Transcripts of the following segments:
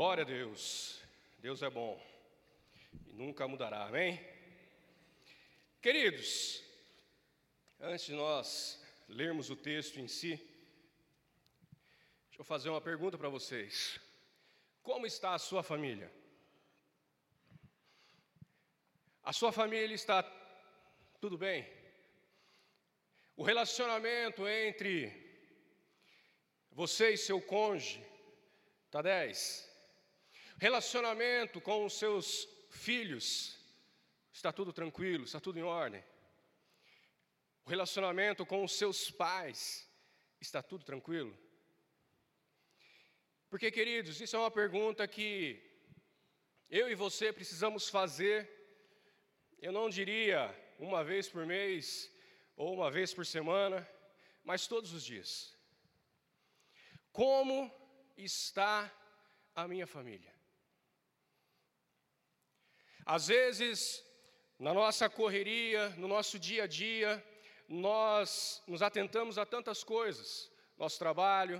Glória a Deus. Deus é bom e nunca mudará, amém? Queridos, antes de nós lermos o texto em si, deixa eu fazer uma pergunta para vocês. Como está a sua família? A sua família está tudo bem? O relacionamento entre você e seu cônjuge está 10? Relacionamento com os seus filhos, está tudo tranquilo, está tudo em ordem. O relacionamento com os seus pais, está tudo tranquilo? Porque, queridos, isso é uma pergunta que eu e você precisamos fazer, eu não diria uma vez por mês ou uma vez por semana, mas todos os dias. Como está a minha família? Às vezes, na nossa correria, no nosso dia a dia, nós nos atentamos a tantas coisas, nosso trabalho,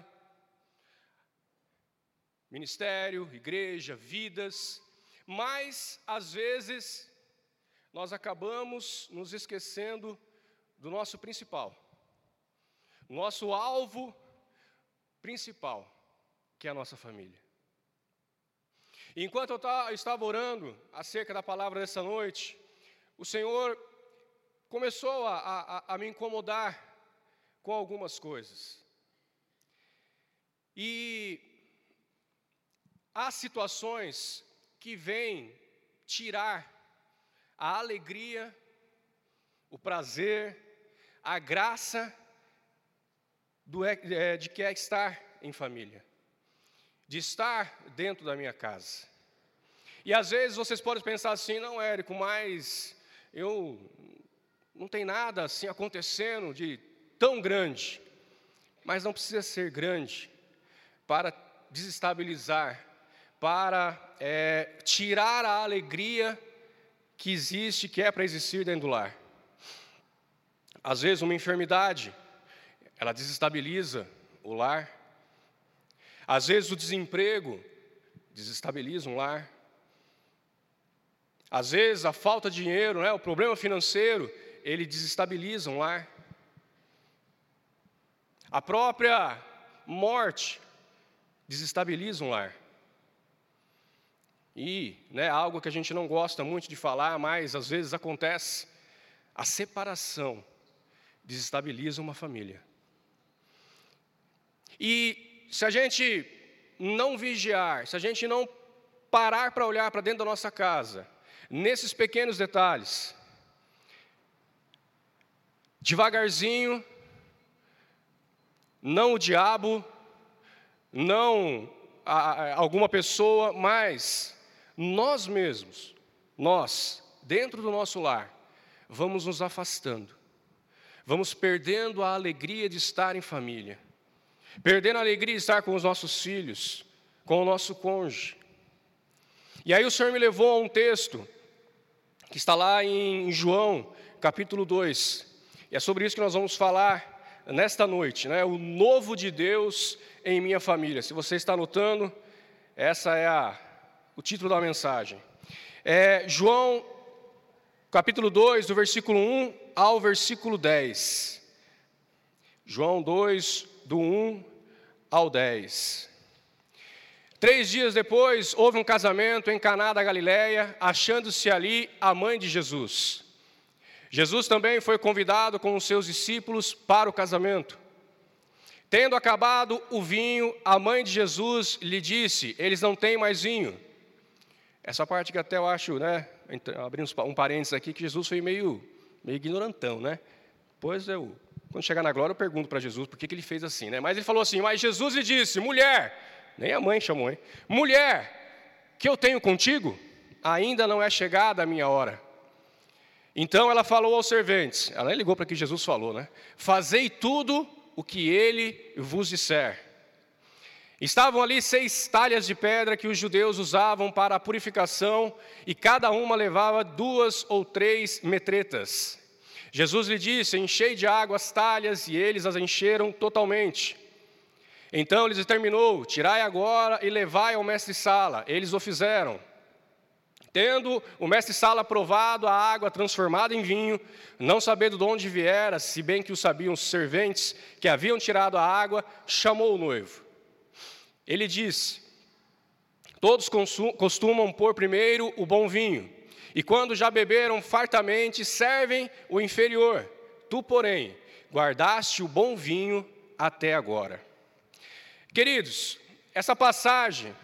ministério, igreja, vidas, mas às vezes nós acabamos nos esquecendo do nosso principal, nosso alvo principal, que é a nossa família. Enquanto eu estava orando acerca da palavra dessa noite, o Senhor começou a, a, a me incomodar com algumas coisas. E há situações que vêm tirar a alegria, o prazer, a graça do, é, de que é estar em família de estar dentro da minha casa. E às vezes vocês podem pensar assim, não, Érico, mas eu não tem nada assim acontecendo de tão grande. Mas não precisa ser grande para desestabilizar, para é, tirar a alegria que existe, que é para existir dentro do lar. Às vezes uma enfermidade, ela desestabiliza o lar. Às vezes o desemprego desestabiliza um lar. Às vezes a falta de dinheiro, né, o problema financeiro, ele desestabiliza um lar. A própria morte desestabiliza um lar. E, né, algo que a gente não gosta muito de falar, mas às vezes acontece, a separação desestabiliza uma família. E se a gente não vigiar, se a gente não parar para olhar para dentro da nossa casa, nesses pequenos detalhes, devagarzinho, não o diabo, não a, a, alguma pessoa, mas nós mesmos, nós, dentro do nosso lar, vamos nos afastando, vamos perdendo a alegria de estar em família perdendo a alegria de estar com os nossos filhos, com o nosso cônjuge. E aí o Senhor me levou a um texto que está lá em João, capítulo 2. E é sobre isso que nós vamos falar nesta noite, né? O novo de Deus em minha família. Se você está anotando, essa é a, o título da mensagem. É João, capítulo 2, do versículo 1 ao versículo 10. João 2, do 1 ao 10. Três dias depois, houve um casamento em Caná da Galiléia, achando-se ali a mãe de Jesus. Jesus também foi convidado com os seus discípulos para o casamento. Tendo acabado o vinho, a mãe de Jesus lhe disse: Eles não têm mais vinho. Essa parte que até eu acho, né? Abrindo um parênteses aqui, que Jesus foi meio, meio ignorantão, né? Pois eu quando chegar na glória, eu pergunto para Jesus por que, que ele fez assim, né? Mas ele falou assim: Mas Jesus lhe disse, mulher, nem a mãe chamou, hein? Mulher, que eu tenho contigo, ainda não é chegada a minha hora. Então ela falou aos serventes, ela ligou para o que Jesus falou, né? Fazei tudo o que ele vos disser. Estavam ali seis talhas de pedra que os judeus usavam para a purificação, e cada uma levava duas ou três metretas. Jesus lhe disse: Enchei de água as talhas, e eles as encheram totalmente. Então ele determinou: tirai agora e levai ao mestre-sala. Eles o fizeram. Tendo o mestre-sala provado a água transformada em vinho, não sabendo de onde viera, se bem que o sabiam os serventes que haviam tirado a água, chamou o noivo. Ele disse: Todos costumam pôr primeiro o bom vinho, e quando já beberam fartamente, servem o inferior. Tu, porém, guardaste o bom vinho até agora. Queridos, essa passagem,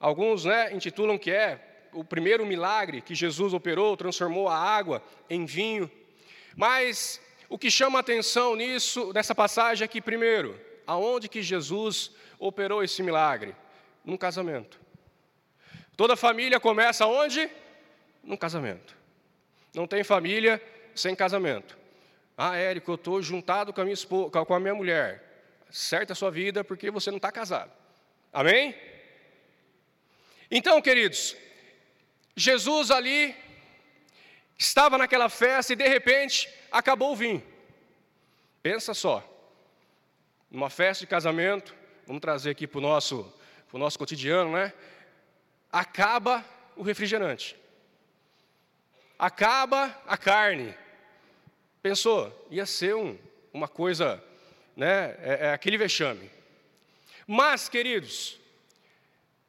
alguns né, intitulam que é o primeiro milagre que Jesus operou, transformou a água em vinho. Mas o que chama atenção nisso, nessa passagem é que, primeiro, aonde que Jesus operou esse milagre? Num casamento. Toda família começa onde? Num casamento. Não tem família sem casamento. Ah, Érico, eu estou juntado com a, minha esposa, com a minha mulher certa a sua vida porque você não está casado. Amém? Então, queridos, Jesus ali estava naquela festa e de repente acabou o vinho. Pensa só, numa festa de casamento, vamos trazer aqui para o nosso, pro nosso cotidiano, né? Acaba o refrigerante, acaba a carne. Pensou, ia ser um, uma coisa né? É, é aquele vexame. Mas, queridos,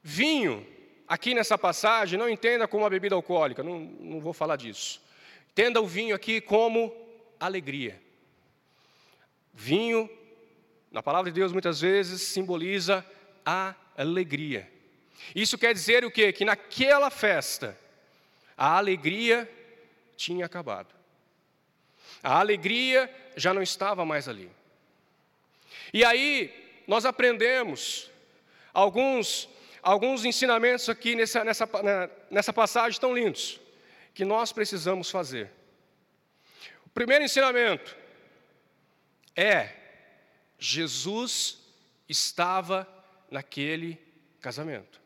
vinho, aqui nessa passagem, não entenda como uma bebida alcoólica, não, não vou falar disso. Entenda o vinho aqui como alegria. Vinho, na palavra de Deus, muitas vezes simboliza a alegria. Isso quer dizer o quê? Que naquela festa, a alegria tinha acabado. A alegria já não estava mais ali. E aí, nós aprendemos alguns, alguns ensinamentos aqui nessa, nessa, nessa passagem tão lindos, que nós precisamos fazer. O primeiro ensinamento é: Jesus estava naquele casamento.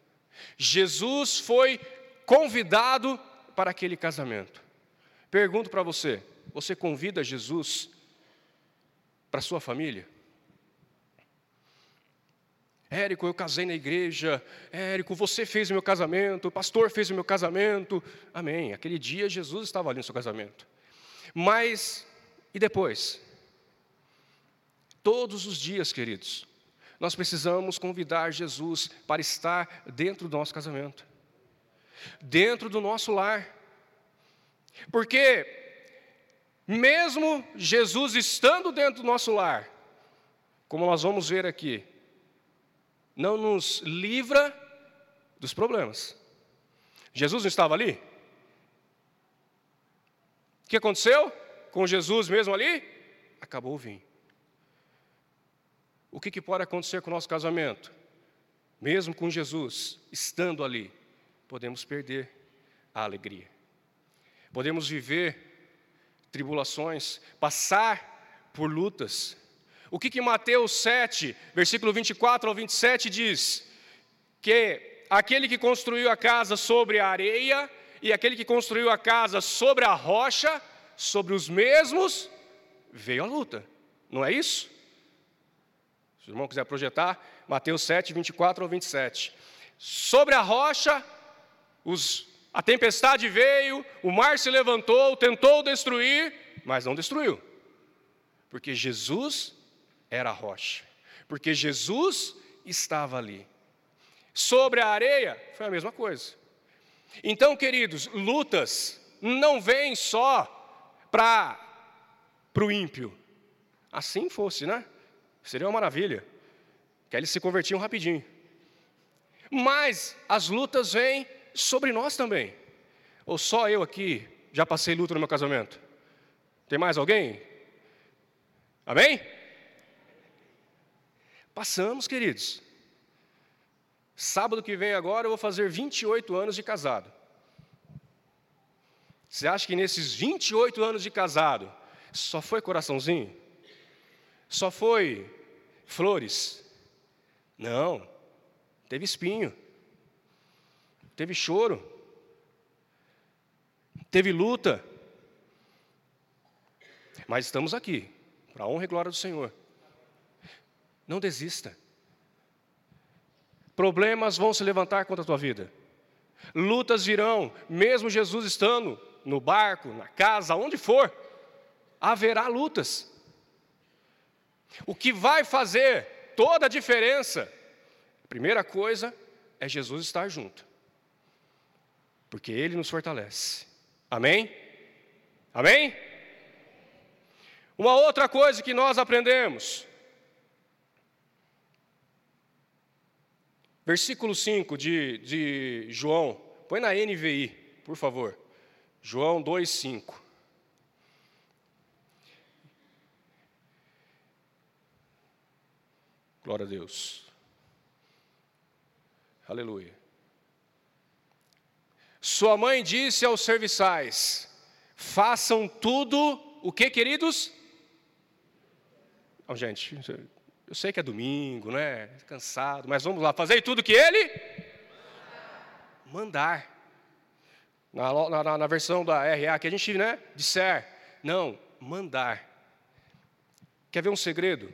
Jesus foi convidado para aquele casamento. Pergunto para você: você convida Jesus para sua família? Érico, eu casei na igreja. Érico, você fez o meu casamento. O pastor fez o meu casamento. Amém. Aquele dia Jesus estava ali no seu casamento. Mas, e depois? Todos os dias, queridos, nós precisamos convidar Jesus para estar dentro do nosso casamento, dentro do nosso lar. Porque, mesmo Jesus estando dentro do nosso lar, como nós vamos ver aqui, não nos livra dos problemas. Jesus não estava ali? O que aconteceu com Jesus mesmo ali? Acabou o vinho. O que, que pode acontecer com o nosso casamento? Mesmo com Jesus estando ali, podemos perder a alegria. Podemos viver tribulações, passar por lutas, o que, que Mateus 7, versículo 24 ao 27 diz? Que aquele que construiu a casa sobre a areia e aquele que construiu a casa sobre a rocha, sobre os mesmos, veio a luta. Não é isso? Se o irmão quiser projetar, Mateus 7, 24 ao 27. Sobre a rocha, os, a tempestade veio, o mar se levantou, tentou destruir, mas não destruiu. Porque Jesus era a rocha, porque Jesus estava ali. Sobre a areia, foi a mesma coisa. Então, queridos, lutas não vêm só para o ímpio. Assim fosse, né? Seria uma maravilha. Que eles se convertiam rapidinho. Mas as lutas vêm sobre nós também. Ou só eu aqui já passei luta no meu casamento? Tem mais alguém? Amém? Passamos, queridos. Sábado que vem agora eu vou fazer 28 anos de casado. Você acha que nesses 28 anos de casado só foi coraçãozinho? Só foi flores? Não. Teve espinho. Teve choro. Teve luta. Mas estamos aqui, para a honra e glória do Senhor. Não desista. problemas vão se levantar contra a tua vida, lutas virão, mesmo Jesus estando no barco, na casa, onde for, haverá lutas. O que vai fazer toda a diferença, a primeira coisa é Jesus estar junto, porque Ele nos fortalece. Amém? Amém? Uma outra coisa que nós aprendemos, versículo 5 de, de João, põe na NVI, por favor. João 2,5. Glória a Deus. Aleluia. Sua mãe disse aos serviçais: façam tudo, o que, queridos? Oh, gente, eu sei que é domingo, né? Cansado, mas vamos lá, fazer tudo que ele mandar. Na, na, na, versão da RA que a gente, né, disser, não, mandar. Quer ver um segredo?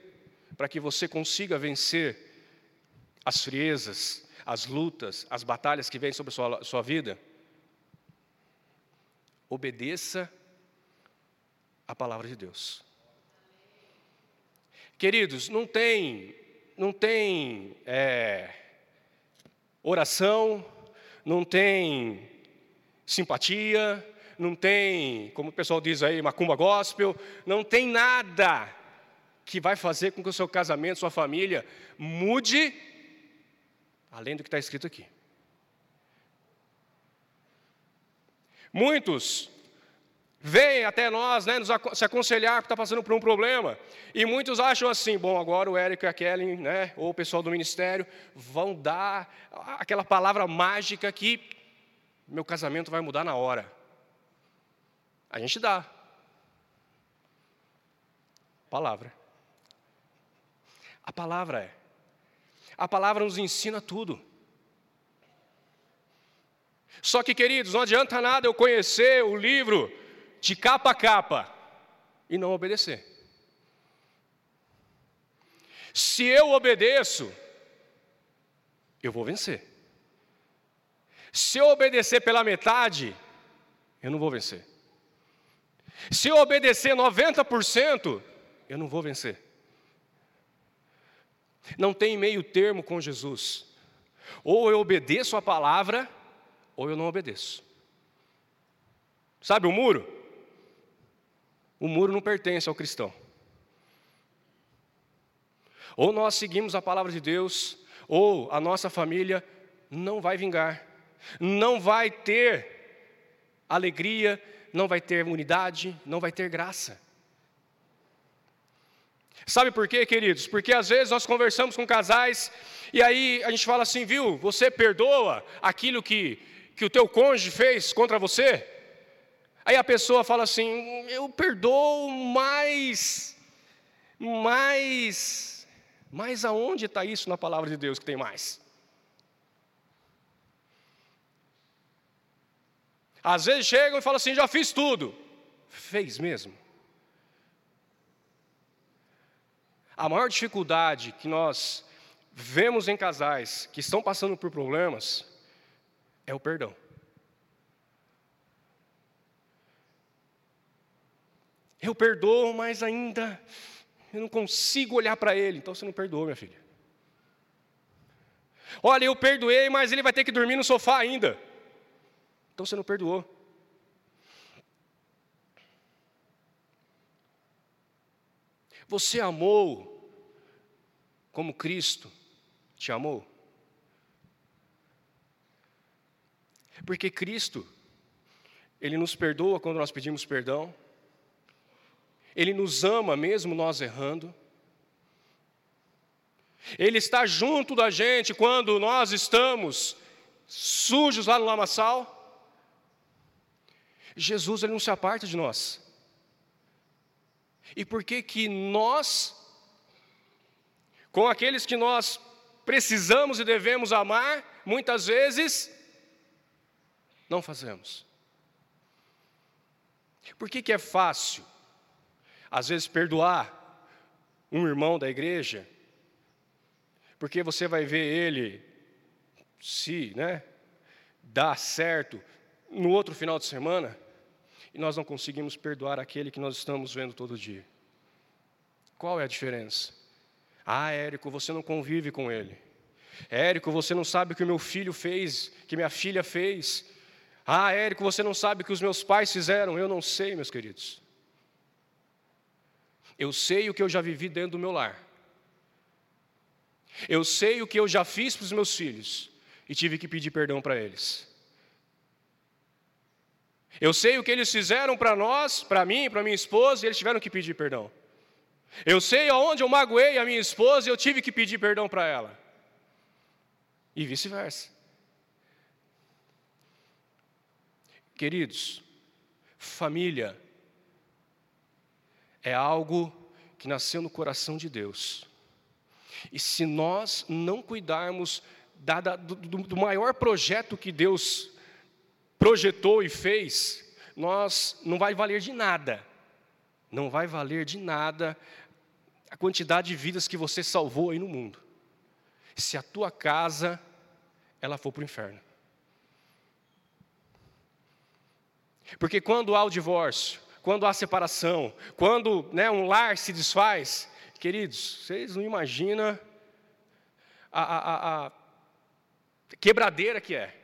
Para que você consiga vencer as friezas, as lutas, as batalhas que vêm sobre a sua, sua vida? Obedeça a palavra de Deus. Queridos, não tem, não tem é, oração, não tem simpatia, não tem, como o pessoal diz aí, macumba gospel, não tem nada que vai fazer com que o seu casamento, sua família mude, além do que está escrito aqui. Muitos vêm até nós né, nos se aconselhar porque está passando por um problema. E muitos acham assim, bom, agora o Érico e a Kelly, né, ou o pessoal do ministério, vão dar aquela palavra mágica que meu casamento vai mudar na hora. A gente dá. Palavra. A palavra é. A palavra nos ensina tudo. Só que, queridos, não adianta nada eu conhecer o livro de capa a capa e não obedecer. Se eu obedeço, eu vou vencer. Se eu obedecer pela metade, eu não vou vencer. Se eu obedecer 90%, eu não vou vencer. Não tem meio termo com Jesus. Ou eu obedeço a palavra, ou eu não obedeço. Sabe o muro? O muro não pertence ao cristão. Ou nós seguimos a palavra de Deus, ou a nossa família não vai vingar não vai ter alegria, não vai ter unidade, não vai ter graça. Sabe por quê, queridos? Porque às vezes nós conversamos com casais e aí a gente fala assim, viu, você perdoa aquilo que, que o teu cônjuge fez contra você? Aí a pessoa fala assim, eu perdoo, mas, mas, mas aonde está isso na palavra de Deus que tem mais? Às vezes chegam e falam assim: já fiz tudo. Fez mesmo. A maior dificuldade que nós vemos em casais que estão passando por problemas é o perdão. Eu perdoo, mas ainda eu não consigo olhar para ele. Então você não perdoou, minha filha. Olha, eu perdoei, mas ele vai ter que dormir no sofá ainda. Então você não perdoou. Você amou como Cristo te amou? Porque Cristo, Ele nos perdoa quando nós pedimos perdão, Ele nos ama mesmo nós errando, Ele está junto da gente quando nós estamos sujos lá no lamaçal. Jesus ele não se aparta de nós. E por que que nós, com aqueles que nós precisamos e devemos amar, muitas vezes não fazemos? Por que que é fácil, às vezes, perdoar um irmão da igreja? Porque você vai ver ele se né, dá certo no outro final de semana, e nós não conseguimos perdoar aquele que nós estamos vendo todo dia. Qual é a diferença? Ah, Érico, você não convive com ele. Érico, você não sabe o que meu filho fez, que minha filha fez. Ah, Érico, você não sabe o que os meus pais fizeram. Eu não sei, meus queridos. Eu sei o que eu já vivi dentro do meu lar. Eu sei o que eu já fiz para os meus filhos e tive que pedir perdão para eles. Eu sei o que eles fizeram para nós, para mim, para minha esposa, e eles tiveram que pedir perdão. Eu sei aonde eu magoei a minha esposa e eu tive que pedir perdão para ela. E vice-versa. Queridos, família é algo que nasceu no coração de Deus. E se nós não cuidarmos da, da, do, do maior projeto que Deus projetou e fez, nós não vai valer de nada. Não vai valer de nada a quantidade de vidas que você salvou aí no mundo. Se a tua casa ela for para o inferno. Porque quando há o divórcio, quando há separação, quando né, um lar se desfaz, queridos, vocês não imaginam a, a, a quebradeira que é.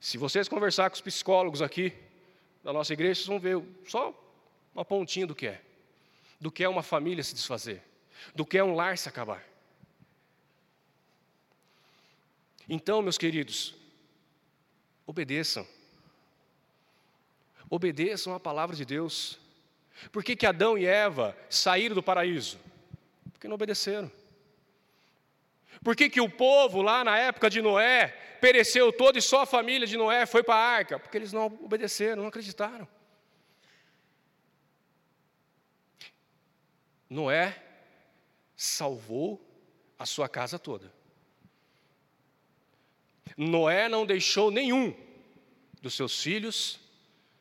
Se vocês conversar com os psicólogos aqui da nossa igreja, vocês vão ver só uma pontinha do que é. Do que é uma família se desfazer. Do que é um lar se acabar. Então, meus queridos, obedeçam. Obedeçam a palavra de Deus. Por que, que Adão e Eva saíram do paraíso? Porque não obedeceram. Por que, que o povo lá na época de Noé pereceu todo e só a família de Noé foi para a arca? Porque eles não obedeceram, não acreditaram. Noé salvou a sua casa toda. Noé não deixou nenhum dos seus filhos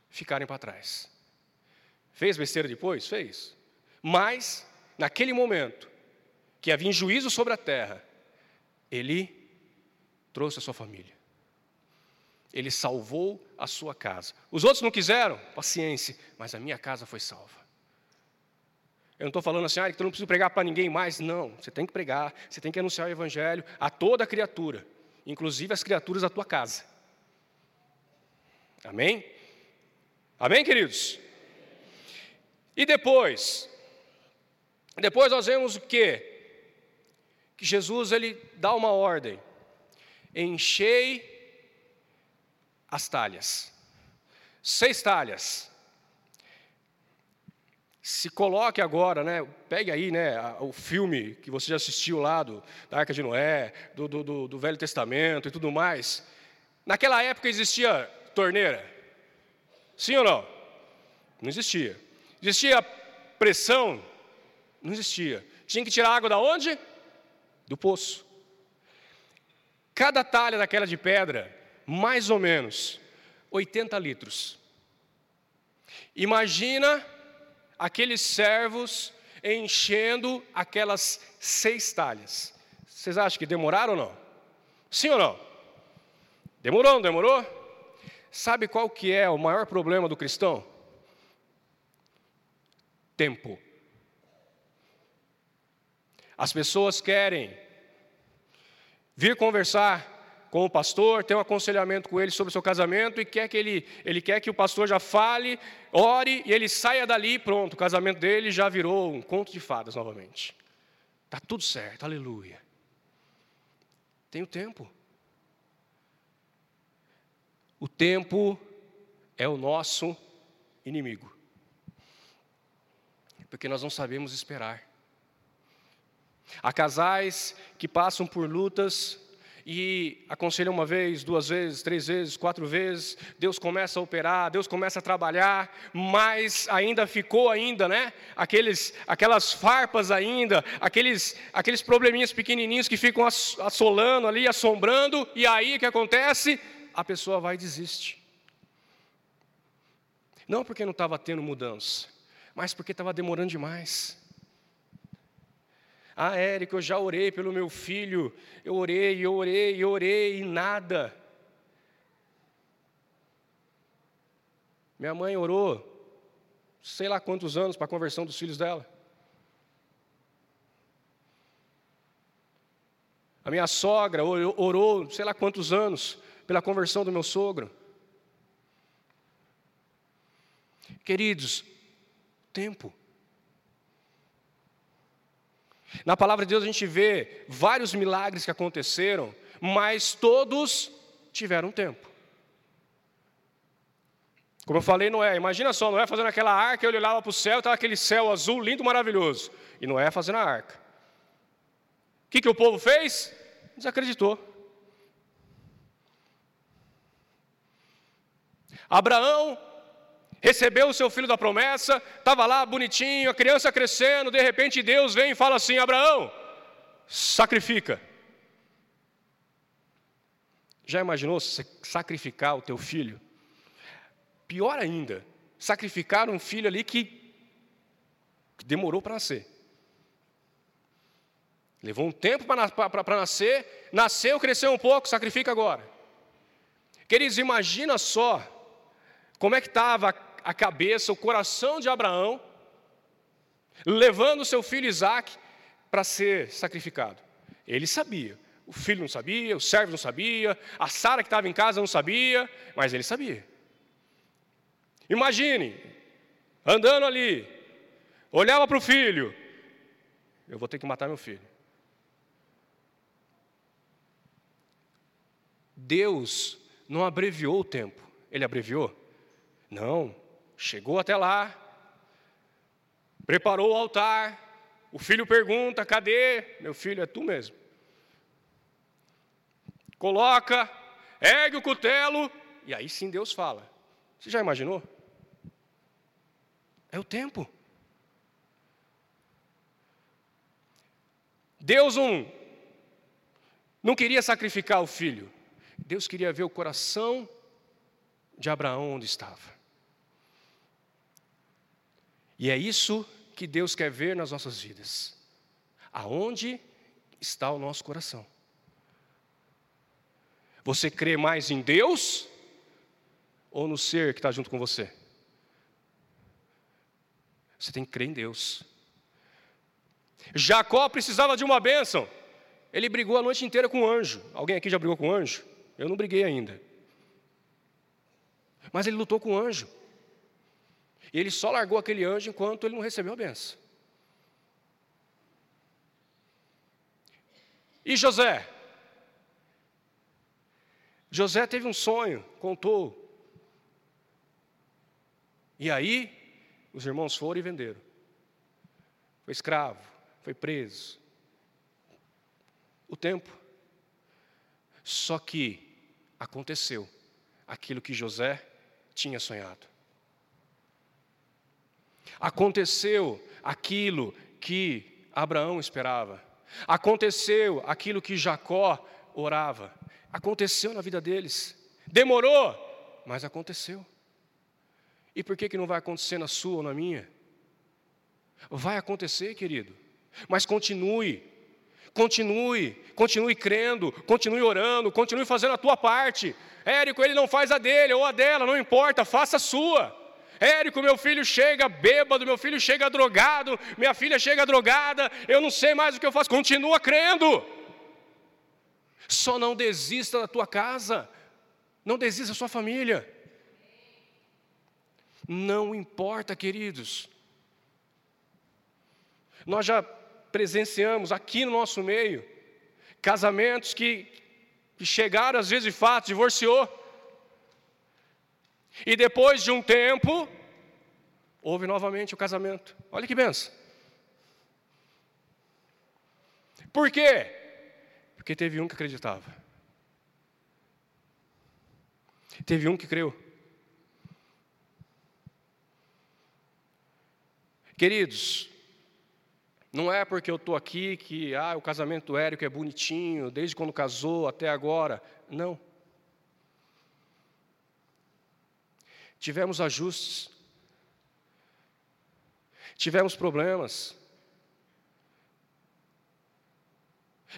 ficarem para trás. Fez besteira depois? Fez. Mas, naquele momento, que havia juízo sobre a terra, ele trouxe a sua família. Ele salvou a sua casa. Os outros não quiseram, paciência, mas a minha casa foi salva. Eu não estou falando assim, ah, tu não precisa pregar para ninguém mais. Não, você tem que pregar, você tem que anunciar o Evangelho a toda criatura, inclusive as criaturas da tua casa. Amém? Amém, queridos? E depois? Depois nós vemos o quê? que Jesus ele dá uma ordem: enchei as talhas, seis talhas. Se coloque agora, né? Pegue aí, né? O filme que você já assistiu lá do, da Arca de Noé, do, do, do Velho Testamento e tudo mais. Naquela época existia torneira? Sim ou não? Não existia. Existia pressão? Não existia. Tinha que tirar água da onde? do poço. Cada talha daquela de pedra, mais ou menos 80 litros. Imagina aqueles servos enchendo aquelas seis talhas. Vocês acham que demoraram ou não? Sim ou não? Demorou, não demorou? Sabe qual que é o maior problema do cristão? Tempo. As pessoas querem vir conversar com o pastor, ter um aconselhamento com ele sobre o seu casamento e quer que ele, ele quer que o pastor já fale, ore e ele saia dali pronto, o casamento dele já virou um conto de fadas novamente. Tá tudo certo, aleluia. Tem o tempo. O tempo é o nosso inimigo. Porque nós não sabemos esperar. Há casais que passam por lutas e aconselham uma vez, duas vezes, três vezes, quatro vezes, Deus começa a operar, Deus começa a trabalhar, mas ainda ficou ainda, né? Aqueles, aquelas farpas ainda, aqueles, aqueles probleminhas pequenininhos que ficam assolando ali, assombrando, e aí o que acontece? A pessoa vai e desiste. Não porque não estava tendo mudança, mas porque estava demorando demais. Ah, Érico, eu já orei pelo meu filho, eu orei, eu orei, eu orei e nada. Minha mãe orou, sei lá quantos anos, para a conversão dos filhos dela. A minha sogra orou, sei lá quantos anos, pela conversão do meu sogro. Queridos, tempo. Na palavra de Deus a gente vê vários milagres que aconteceram, mas todos tiveram tempo. Como eu falei, Noé, imagina só, Noé fazendo aquela arca, ele olhava para o céu, estava aquele céu azul, lindo, maravilhoso. E Noé fazendo a arca. O que, que o povo fez? Desacreditou. Abraão recebeu o seu filho da promessa, estava lá bonitinho, a criança crescendo, de repente Deus vem e fala assim: Abraão, sacrifica. Já imaginou sacrificar o teu filho? Pior ainda, sacrificar um filho ali que, demorou para nascer. Levou um tempo para nascer, nasceu, cresceu um pouco, sacrifica agora. Queridos, imagina só como é que estava a cabeça, o coração de Abraão, levando seu filho Isaac para ser sacrificado. Ele sabia, o filho não sabia, o servo não sabia, a Sara que estava em casa não sabia, mas ele sabia. Imagine, andando ali, olhava para o filho, eu vou ter que matar meu filho. Deus não abreviou o tempo, ele abreviou? Não, Chegou até lá, preparou o altar, o filho pergunta: cadê? Meu filho, é tu mesmo. Coloca, ergue o cutelo, e aí sim Deus fala. Você já imaginou? É o tempo. Deus não, não queria sacrificar o filho. Deus queria ver o coração de Abraão onde estava. E é isso que Deus quer ver nas nossas vidas. Aonde está o nosso coração? Você crê mais em Deus ou no ser que está junto com você? Você tem que crer em Deus. Jacó precisava de uma bênção. Ele brigou a noite inteira com o anjo. Alguém aqui já brigou com o anjo? Eu não briguei ainda. Mas ele lutou com o anjo. E ele só largou aquele anjo enquanto ele não recebeu a benção. E José? José teve um sonho, contou. E aí, os irmãos foram e venderam. Foi escravo, foi preso. O tempo. Só que aconteceu aquilo que José tinha sonhado aconteceu aquilo que Abraão esperava, aconteceu aquilo que Jacó orava, aconteceu na vida deles. Demorou, mas aconteceu. E por que, que não vai acontecer na sua ou na minha? Vai acontecer, querido, mas continue, continue, continue crendo, continue orando, continue fazendo a tua parte. Érico, ele não faz a dele ou a dela, não importa, faça a sua. Érico, meu filho chega bêbado, meu filho chega drogado, minha filha chega drogada, eu não sei mais o que eu faço. Continua crendo. Só não desista da tua casa, não desista da sua família. Não importa, queridos. Nós já presenciamos aqui no nosso meio casamentos que, chegaram às vezes de fato, divorciou. E depois de um tempo, houve novamente o casamento. Olha que benção. Por quê? Porque teve um que acreditava. Teve um que creu. Queridos, não é porque eu estou aqui que ah, o casamento do Érico é bonitinho, desde quando casou até agora. Não. Tivemos ajustes, tivemos problemas.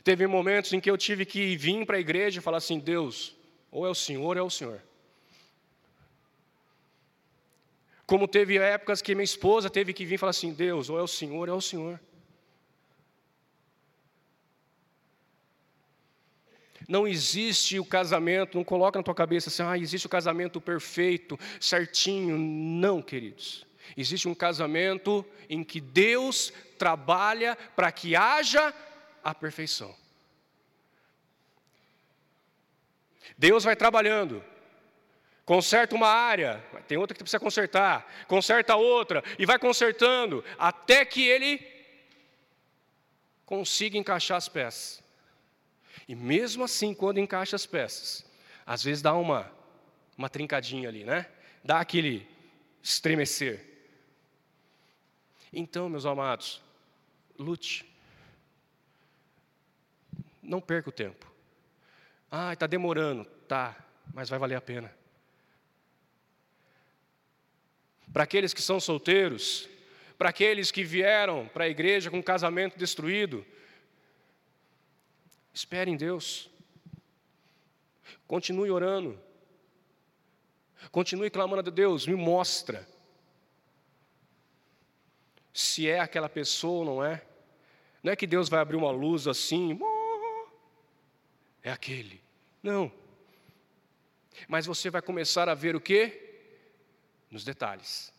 Teve momentos em que eu tive que vir para a igreja e falar assim: Deus, ou é o Senhor ou é o Senhor. Como teve épocas que minha esposa teve que vir e falar assim: Deus, ou é o Senhor ou é o Senhor. Não existe o casamento, não coloca na tua cabeça assim, ah, existe o casamento perfeito, certinho. Não, queridos. Existe um casamento em que Deus trabalha para que haja a perfeição. Deus vai trabalhando, conserta uma área, tem outra que precisa consertar, conserta outra, e vai consertando, até que ele consiga encaixar as peças. E mesmo assim, quando encaixa as peças, às vezes dá uma, uma trincadinha ali, né? Dá aquele estremecer. Então, meus amados, lute. Não perca o tempo. Ah, está demorando. Tá, mas vai valer a pena. Para aqueles que são solteiros, para aqueles que vieram para a igreja com o casamento destruído, espere em Deus. Continue orando. Continue clamando a Deus, me mostra se é aquela pessoa ou não é. Não é que Deus vai abrir uma luz assim, é aquele. Não. Mas você vai começar a ver o que? Nos detalhes.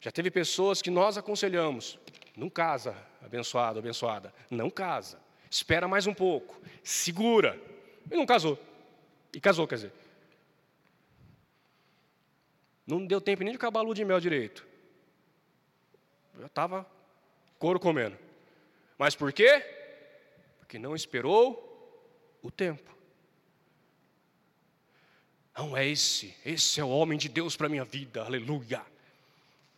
Já teve pessoas que nós aconselhamos, não casa, abençoado, abençoada, não casa. Espera mais um pouco, segura. E não casou. E casou, quer dizer. Não deu tempo nem de acabar a lua de mel direito. Eu estava couro comendo. Mas por quê? Porque não esperou o tempo. Não é esse, esse é o homem de Deus para a minha vida, aleluia.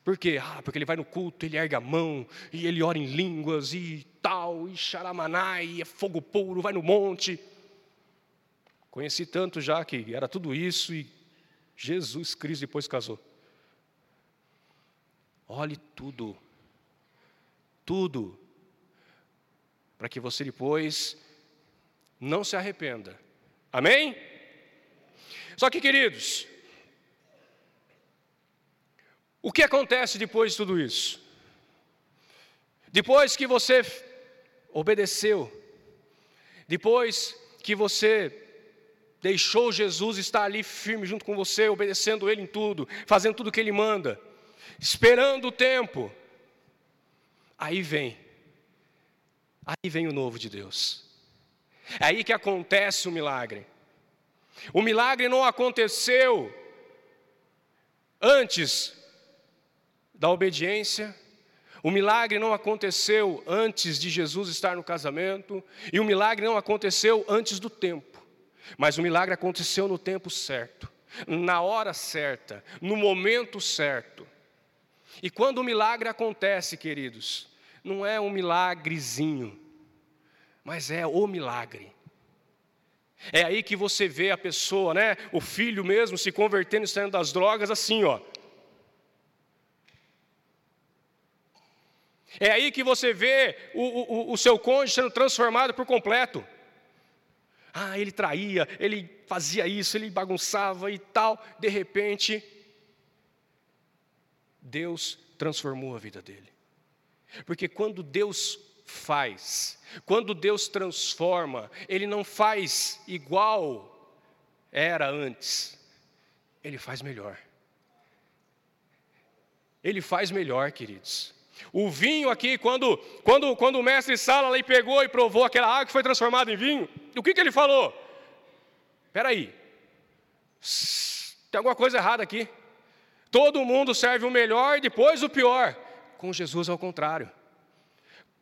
Por quê? Ah, porque ele vai no culto, ele erga a mão, e ele ora em línguas, e tal, e xaramaná, e é fogo puro, vai no monte. Conheci tanto já que era tudo isso, e Jesus Cristo depois casou. Olhe tudo, tudo, para que você depois não se arrependa. Amém? Só que, queridos, o que acontece depois de tudo isso? Depois que você obedeceu, depois que você deixou Jesus estar ali firme junto com você, obedecendo Ele em tudo, fazendo tudo o que Ele manda, esperando o tempo, aí vem, aí vem o novo de Deus. É aí que acontece o milagre. O milagre não aconteceu antes da obediência, o milagre não aconteceu antes de Jesus estar no casamento, e o milagre não aconteceu antes do tempo, mas o milagre aconteceu no tempo certo, na hora certa, no momento certo. E quando o milagre acontece, queridos, não é um milagrezinho, mas é o milagre. É aí que você vê a pessoa, né, o filho mesmo se convertendo saindo das drogas assim, ó. É aí que você vê o, o, o seu cônjuge sendo transformado por completo. Ah, ele traía, ele fazia isso, ele bagunçava e tal. De repente, Deus transformou a vida dele. Porque quando Deus faz. Quando Deus transforma, Ele não faz igual era antes, Ele faz melhor. Ele faz melhor, queridos. O vinho aqui, quando, quando, quando o mestre Sala ali pegou e provou aquela água que foi transformada em vinho, o que, que ele falou? Espera aí, tem alguma coisa errada aqui. Todo mundo serve o melhor e depois o pior. Com Jesus ao contrário.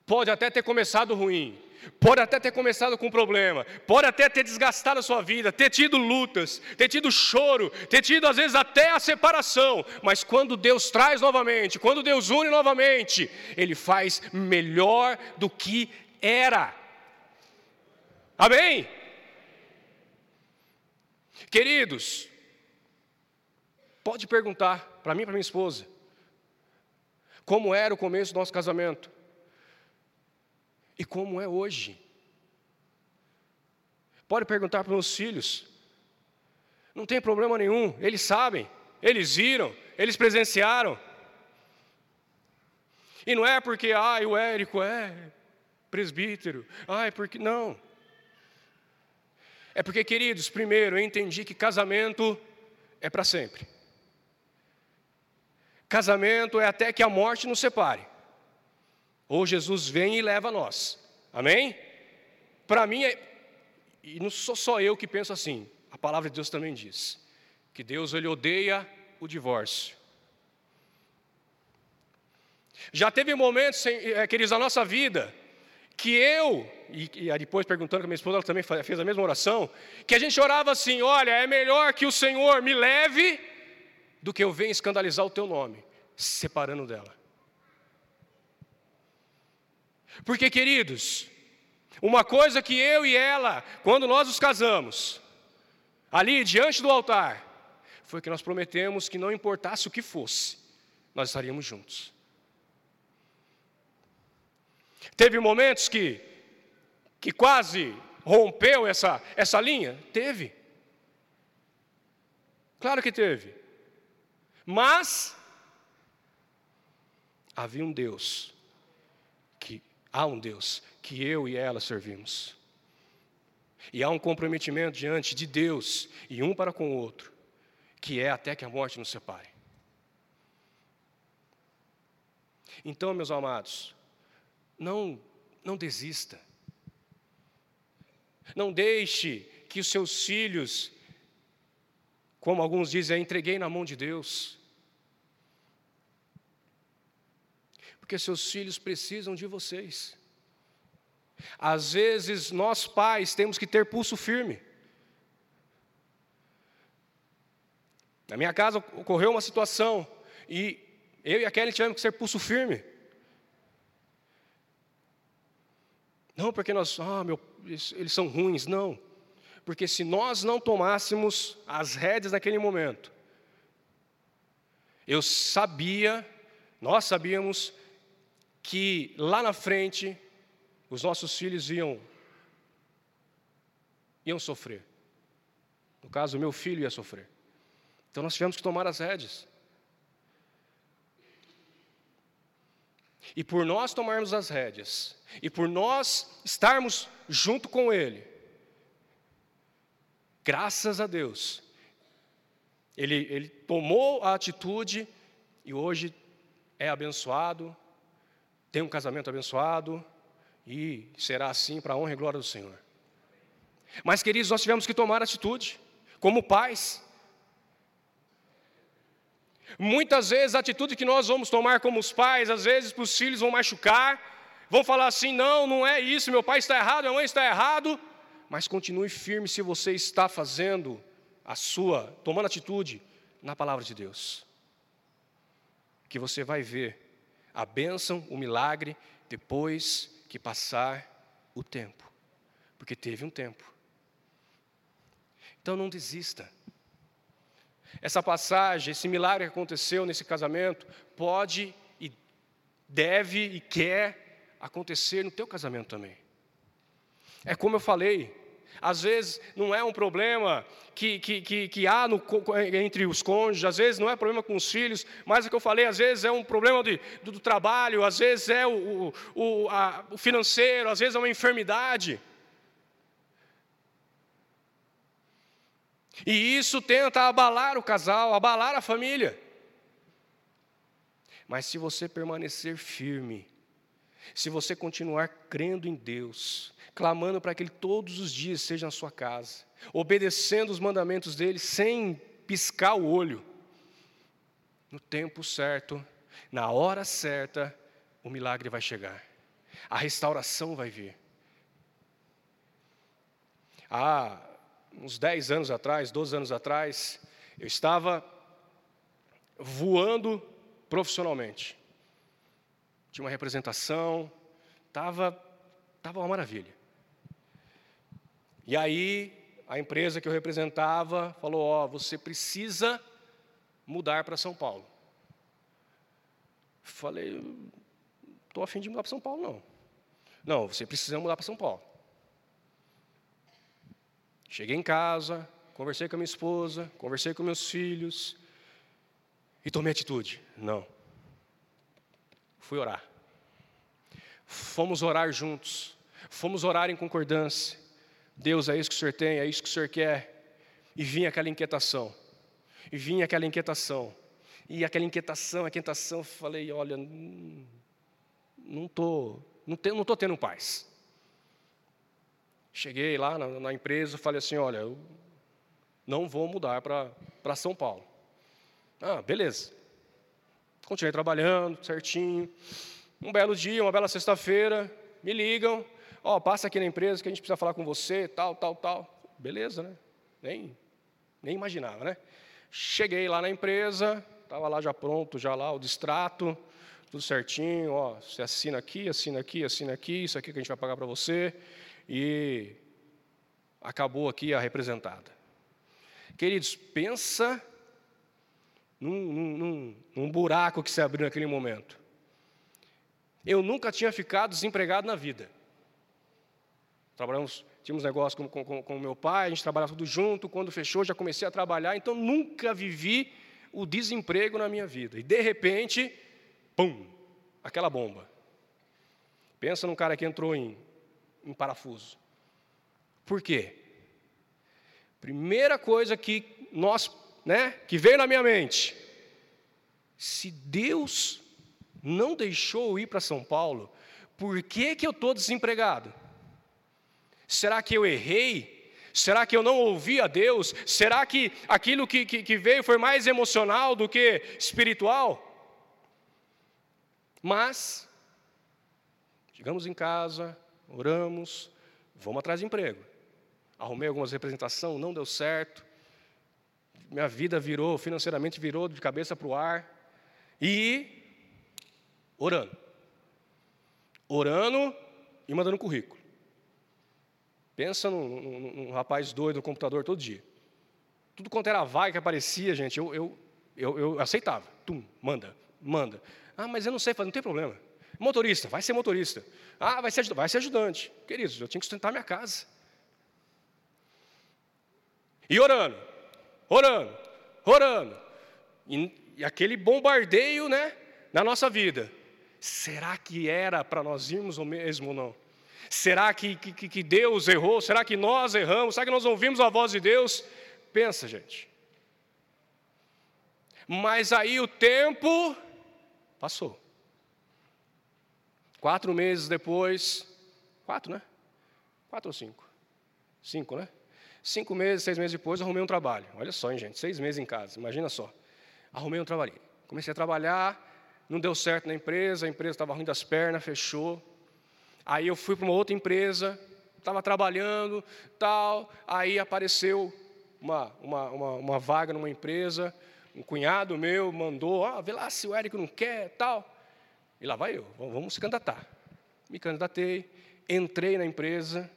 Pode até ter começado ruim, pode até ter começado com problema, pode até ter desgastado a sua vida, ter tido lutas, ter tido choro, ter tido às vezes até a separação, mas quando Deus traz novamente, quando Deus une novamente, Ele faz melhor do que era. Amém? Queridos, pode perguntar para mim e para minha esposa, como era o começo do nosso casamento? E como é hoje. Pode perguntar para os meus filhos, não tem problema nenhum, eles sabem, eles viram, eles presenciaram. E não é porque, ai, o Érico é presbítero, ai, porque. Não. É porque, queridos, primeiro, eu entendi que casamento é para sempre. Casamento é até que a morte nos separe. Ou Jesus vem e leva nós. Amém? Para mim, é, e não sou só eu que penso assim, a palavra de Deus também diz que Deus ele odeia o divórcio. Já teve momentos, é, queridos, na nossa vida, que eu, e, e depois perguntando com a minha esposa, ela também fez a mesma oração, que a gente orava assim: olha, é melhor que o Senhor me leve do que eu venha escandalizar o teu nome, separando dela. Porque, queridos, uma coisa que eu e ela, quando nós nos casamos, ali diante do altar, foi que nós prometemos que não importasse o que fosse, nós estaríamos juntos. Teve momentos que, que quase rompeu essa, essa linha? Teve. Claro que teve. Mas havia um Deus há um Deus que eu e ela servimos. E há um comprometimento diante de Deus e um para com o outro, que é até que a morte nos separe. Então, meus amados, não, não desista. Não deixe que os seus filhos, como alguns dizem, entreguei na mão de Deus. Porque seus filhos precisam de vocês. Às vezes, nós pais temos que ter pulso firme. Na minha casa ocorreu uma situação e eu e a Kelly tivemos que ser pulso firme. Não porque nós, ah, meu, eles são ruins, não. Porque se nós não tomássemos as rédeas naquele momento, eu sabia, nós sabíamos que lá na frente os nossos filhos iam iam sofrer. No caso, o meu filho ia sofrer. Então nós tivemos que tomar as rédeas. E por nós tomarmos as rédeas, e por nós estarmos junto com Ele, graças a Deus, Ele, ele tomou a atitude e hoje é abençoado, tem um casamento abençoado, e será assim para a honra e glória do Senhor. Mas, queridos, nós tivemos que tomar atitude, como pais. Muitas vezes a atitude que nós vamos tomar como os pais, às vezes para os filhos vão machucar, vão falar assim: não, não é isso, meu pai está errado, minha mãe está errado. Mas continue firme se você está fazendo a sua, tomando atitude na palavra de Deus. Que você vai ver a bênção, o milagre, depois que passar o tempo, porque teve um tempo. Então não desista. Essa passagem, esse milagre que aconteceu nesse casamento, pode e deve e quer acontecer no teu casamento também. É como eu falei, às vezes não é um problema que, que, que, que, há no, entre os cônjuges, às vezes não é problema com os filhos, mas é o que eu falei, às vezes é um problema de, do, do, trabalho, às vezes é o, o, a, o financeiro, às vezes é uma enfermidade. E isso tenta abalar o casal, abalar a família. Mas se você permanecer firme, se você continuar crendo em Deus, clamando para que Ele todos os dias seja na sua casa, obedecendo os mandamentos dele sem piscar o olho, no tempo certo, na hora certa, o milagre vai chegar, a restauração vai vir. Há uns 10 anos atrás, 12 anos atrás, eu estava voando profissionalmente. Tinha uma representação, estava, estava uma maravilha. E aí, a empresa que eu representava falou: Ó, oh, você precisa mudar para São Paulo. Falei: estou afim de mudar para São Paulo, não. Não, você precisa mudar para São Paulo. Cheguei em casa, conversei com a minha esposa, conversei com meus filhos e tomei atitude. Não. Fui orar. Fomos orar juntos. Fomos orar em concordância. Deus, é isso que o Senhor tem, é isso que o Senhor quer. E vinha aquela inquietação. E vinha aquela inquietação. E aquela inquietação, inquietação, falei, olha, não estou não tô, não tô tendo paz. Cheguei lá na, na empresa, falei assim, olha, eu não vou mudar para São Paulo. Ah, beleza. Continuei trabalhando, certinho. Um belo dia, uma bela sexta-feira, me ligam, ó, oh, passa aqui na empresa que a gente precisa falar com você, tal, tal, tal. Beleza, né? Nem, nem imaginava, né? Cheguei lá na empresa, estava lá já pronto, já lá o distrato, tudo certinho, ó, você assina aqui, assina aqui, assina aqui, isso aqui que a gente vai pagar para você, e acabou aqui a representada. Queridos, pensa num, num, num buraco que se abriu naquele momento. Eu nunca tinha ficado desempregado na vida. Trabalhamos, tínhamos negócio com, com, com meu pai, a gente trabalhava tudo junto. Quando fechou, já comecei a trabalhar. Então, nunca vivi o desemprego na minha vida. E, de repente, pum, aquela bomba. Pensa num cara que entrou em, em parafuso. Por quê? Primeira coisa que nós, né, que veio na minha mente. Se Deus não deixou eu ir para São Paulo, por que, que eu estou desempregado? Será que eu errei? Será que eu não ouvi a Deus? Será que aquilo que, que, que veio foi mais emocional do que espiritual? Mas, chegamos em casa, oramos, vamos atrás de emprego. Arrumei algumas representações, não deu certo. Minha vida virou, financeiramente virou de cabeça para o ar. E orando. Orando e mandando currículo. Pensa num, num, num, rapaz doido no computador todo dia. Tudo quanto era vaga que aparecia, gente, eu, eu, eu, eu aceitava. Tum, manda, manda. Ah, mas eu não sei fazer, não tem problema. Motorista, vai ser motorista. Ah, vai ser, vai ser ajudante. Queridos, eu tinha que sustentar minha casa. E orando, orando, orando. E, e aquele bombardeio, né, na nossa vida. Será que era para nós irmos ou mesmo ou não? Será que, que, que Deus errou? Será que nós erramos? Será que nós ouvimos a voz de Deus? Pensa, gente. Mas aí o tempo passou. Quatro meses depois, quatro, né? Quatro ou cinco? Cinco, né? Cinco meses, seis meses depois, arrumei um trabalho. Olha só, hein, gente, seis meses em casa, imagina só. Arrumei um trabalho. Comecei a trabalhar, não deu certo na empresa, a empresa estava ruim das pernas, fechou. Aí eu fui para uma outra empresa, estava trabalhando, tal, aí apareceu uma, uma, uma, uma, vaga numa empresa, um cunhado meu mandou, ah, vê lá se o Érico não quer, tal. E lá vai eu, vamos se candidatar. Me candidatei, entrei na empresa.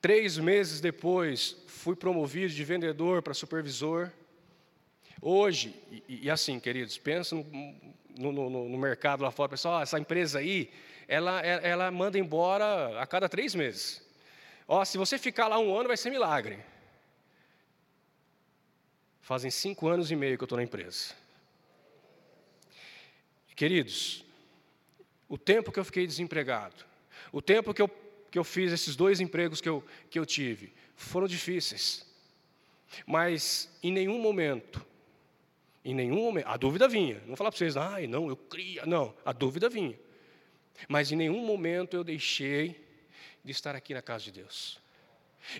Três meses depois, fui promovido de vendedor para supervisor. Hoje, e, e assim, queridos, pensa no, no, no, no, mercado lá fora, pessoal, essa empresa aí, ela, ela manda embora a cada três meses. Ó, se você ficar lá um ano, vai ser milagre. Fazem cinco anos e meio que eu estou na empresa. Queridos, o tempo que eu fiquei desempregado, o tempo que eu, que eu fiz esses dois empregos que eu, que eu tive, foram difíceis. Mas em nenhum momento em nenhum momento. A dúvida vinha. Não falar para vocês, ai, não, eu cria. Não, a dúvida vinha. Mas em nenhum momento eu deixei de estar aqui na casa de Deus.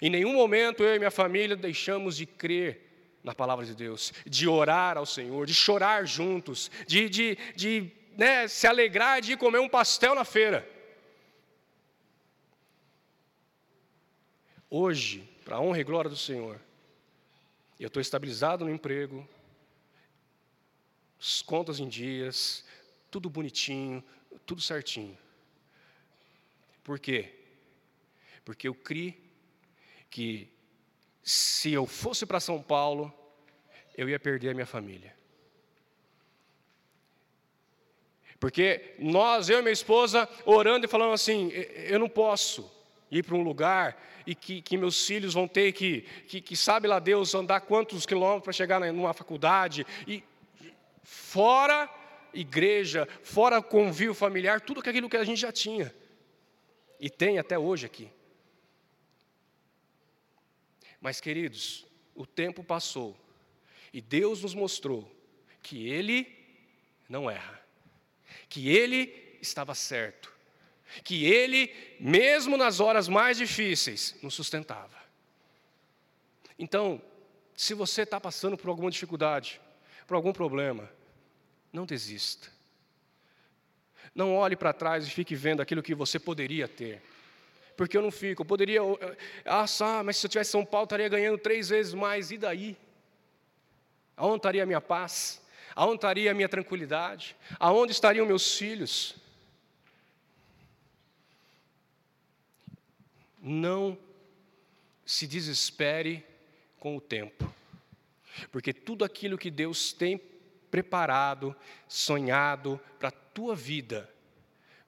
Em nenhum momento eu e minha família deixamos de crer na palavra de Deus, de orar ao Senhor, de chorar juntos, de, de, de né, se alegrar de comer um pastel na feira. Hoje, para a honra e glória do Senhor, eu estou estabilizado no emprego, as contas em dias, tudo bonitinho, tudo certinho. Por quê? Porque eu criei que se eu fosse para São Paulo, eu ia perder a minha família. Porque nós, eu e minha esposa, orando e falando assim: eu não posso ir para um lugar e que, que meus filhos vão ter que, que, que, sabe lá Deus, andar quantos quilômetros para chegar numa faculdade, e fora igreja, fora convívio familiar, tudo aquilo que a gente já tinha, e tem até hoje aqui. Mas, queridos, o tempo passou, e Deus nos mostrou que Ele não erra, que Ele estava certo, que Ele, mesmo nas horas mais difíceis, nos sustentava. Então, se você está passando por alguma dificuldade, por algum problema, não desista. Não olhe para trás e fique vendo aquilo que você poderia ter. Porque eu não fico, eu poderia. Ah, mas se eu tivesse São Paulo, estaria ganhando três vezes mais, e daí? Aonde estaria a minha paz? Aonde estaria a minha tranquilidade? Aonde estariam meus filhos? Não se desespere com o tempo, porque tudo aquilo que Deus tem preparado, sonhado para a tua vida,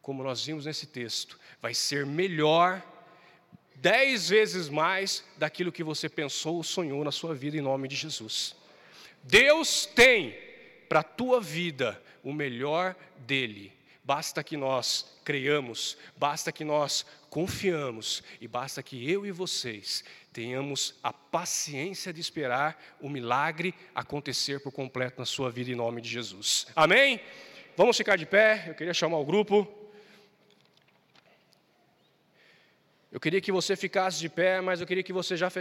como nós vimos nesse texto, vai ser melhor, dez vezes mais daquilo que você pensou ou sonhou na sua vida, em nome de Jesus. Deus tem para a tua vida o melhor dele. Basta que nós creiamos, basta que nós confiamos e basta que eu e vocês tenhamos a paciência de esperar o milagre acontecer por completo na sua vida em nome de Jesus. Amém? Vamos ficar de pé. Eu queria chamar o grupo. Eu queria que você ficasse de pé, mas eu queria que você já fechasse